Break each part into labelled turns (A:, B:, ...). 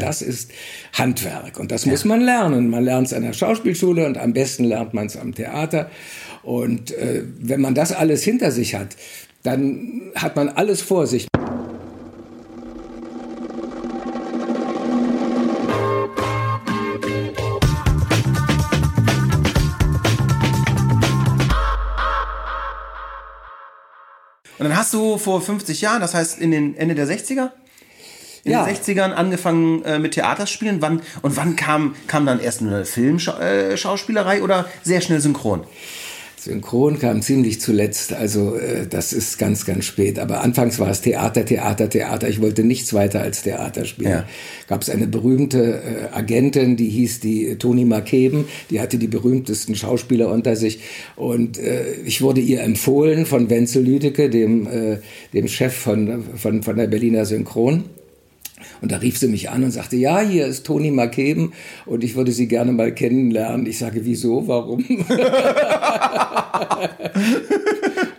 A: Das ist Handwerk und das muss man lernen. Man lernt es an der Schauspielschule und am besten lernt man es am Theater. Und äh, wenn man das alles hinter sich hat, dann hat man alles vor sich.
B: Und dann hast du vor 50 Jahren, das heißt in den Ende der 60er, in
A: Ja.
B: den 60ern angefangen äh, mit Theaterspielen. Wann, und wann kam, kam dann erst eine Filmschauspielerei oder sehr schnell synchron?
A: Synchron kam ziemlich zuletzt, also äh, das ist ganz, ganz spät. Aber anfangs war es Theater, Theater, Theater. Ich wollte nichts weiter als Theater spielen.
B: Ja.
A: Gab es eine berühmte äh, Agentin, die hieß die äh, Toni Markeben, die hatte die berühmtesten Schauspieler unter sich. Und äh, ich wurde ihr empfohlen von Wenzel Lüdecke, dem, äh, dem Chef von, von, von der Berliner Synchron. Und da rief sie mich an und sagte, ja, hier ist Toni Markeben und ich würde sie gerne mal kennenlernen. Ich sage, wieso, warum?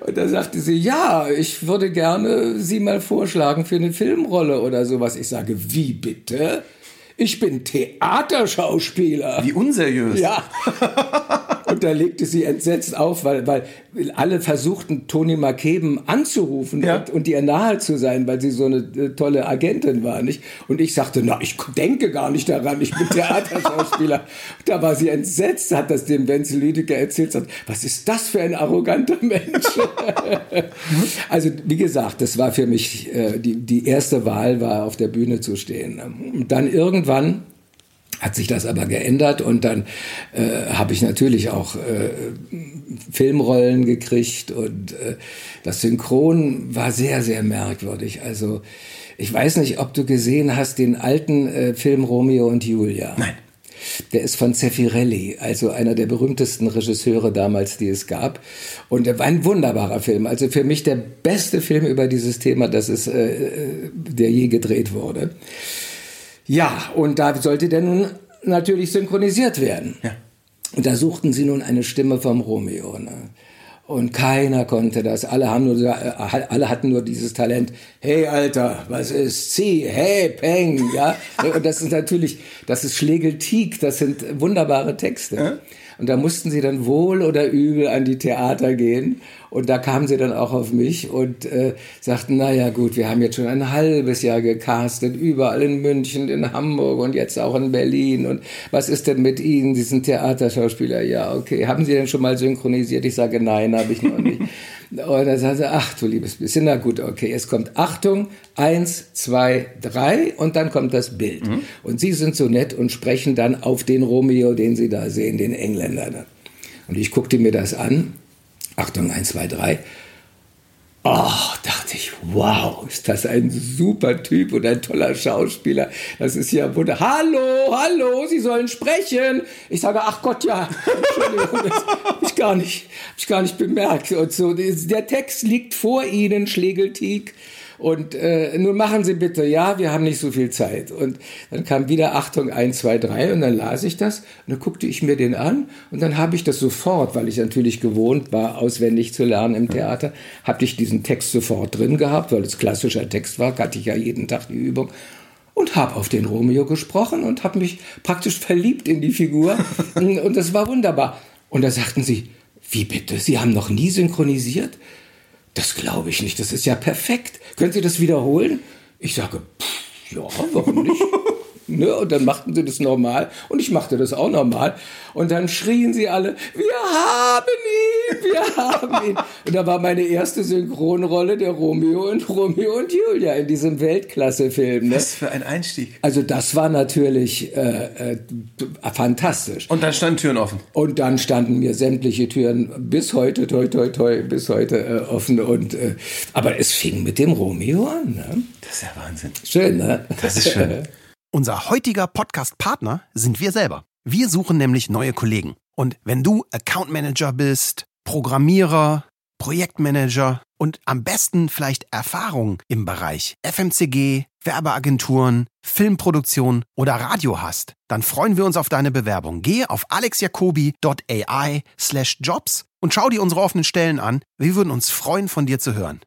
A: und da sagte sie, ja, ich würde gerne Sie mal vorschlagen für eine Filmrolle oder sowas. Ich sage, wie bitte? Ich bin Theaterschauspieler.
B: Wie unseriös.
A: Ja. Da legte sie entsetzt auf, weil, weil alle versuchten, Toni Markeben anzurufen
B: Ja.
A: und, und ihr nahe zu sein, weil sie so eine äh, tolle Agentin war, nicht? Und ich sagte, na, ich denke gar nicht daran, ich bin Theaterschauspieler. da war sie entsetzt, hat das dem Wenzel Lüdecke erzählt, sagt, was ist das für ein arroganter Mensch? also, wie gesagt, das war für mich, äh, die, die erste Wahl war, auf der Bühne zu stehen. Und dann irgendwann hat sich das aber geändert und dann äh, habe ich natürlich auch äh, Filmrollen gekriegt und äh, das Synchron war sehr, sehr merkwürdig. Also ich weiß nicht, ob du gesehen hast den alten äh, Film Romeo und Julia.
B: Nein.
A: Der ist von Zeffirelli, also einer der berühmtesten Regisseure damals, die es gab. Und er war ein wunderbarer Film. Also für mich der beste Film über dieses Thema, das ist, äh, der je gedreht wurde. Ja, und da sollte der nun natürlich synchronisiert werden.
B: Ja.
A: Und da suchten sie nun eine Stimme vom Romeo. Ne? Und keiner konnte das. Alle haben nur, äh, alle hatten nur dieses Talent. Hey Alter, was ist Sie? Hey Peng, ja. Und das ist natürlich, das ist Schlegeltieg. Das sind wunderbare Texte. Und da mussten sie dann wohl oder übel an die Theater gehen. Und da kamen sie dann auch auf mich und äh, sagten, na ja gut, wir haben jetzt schon ein halbes Jahr gecastet, überall in München, in Hamburg und jetzt auch in Berlin. Und was ist denn mit Ihnen? Sie sind Theaterschauspieler. Ja, okay. Haben Sie denn schon mal synchronisiert? Ich sage, nein, habe ich noch nicht. Und dann sagte er, ach du liebes bisschen, na gut, okay, es kommt Achtung, eins, zwei, drei und dann kommt das Bild. Und Sie sind so nett und sprechen dann auf den Romeo, den Sie da sehen, den Engländer. Und ich guckte mir das an, Achtung, eins, zwei, drei. Oh, dachte wow, ist das ein super Typ und ein toller Schauspieler. Das ist ja wunder. Hallo, hallo, Sie sollen sprechen. Ich sage, ach Gott, ja, Entschuldigung, das habe ich gar nicht, hab ich gar nicht bemerkt. Und so, der Text liegt vor Ihnen, Schlegeltieg. Und äh, nun machen Sie bitte, ja, wir haben nicht so viel Zeit. Und dann kam wieder Achtung, eins, zwei, drei und dann las ich das und dann guckte ich mir den an und dann habe ich das sofort, weil ich natürlich gewohnt war, auswendig zu lernen im Theater, habe ich diesen Text sofort drin gehabt, weil es klassischer Text war, hatte ich ja jeden Tag die Übung und habe auf den Romeo gesprochen und habe mich praktisch verliebt in die Figur und das war wunderbar. Und da sagten sie, wie bitte, Sie haben noch nie synchronisiert? Das glaube ich nicht, das ist ja perfekt. Können Sie das wiederholen? Ich sage, pff, ja, warum nicht? Ne, und dann machten sie das normal und ich machte das auch normal. Und dann schrien sie alle, wir haben ihn, wir haben ihn. Und da war meine erste Synchronrolle der Romeo und Romeo und Julia in diesem Weltklasse-Film. Ne?
B: Was für ein Einstieg.
A: Also das war natürlich äh, äh, fantastisch.
B: Und dann standen Türen offen.
A: Und dann standen mir sämtliche Türen bis heute, toi, toi, toi, bis heute äh, offen. Und, äh, aber es fing mit dem Romeo an. Ne?
B: Das ist ja Wahnsinn.
A: Schön, ne?
B: Das ist schön.
C: Unser heutiger Podcast-Partner sind wir selber. Wir suchen nämlich neue Kollegen. Und wenn du Account Manager bist, Programmierer, Projektmanager und am besten vielleicht Erfahrung im Bereich FMCG, Werbeagenturen, Filmproduktion oder Radio hast, dann freuen wir uns auf deine Bewerbung. Gehe auf alexjacobi.ai slash jobs und schau dir unsere offenen Stellen an. Wir würden uns freuen, von dir zu hören.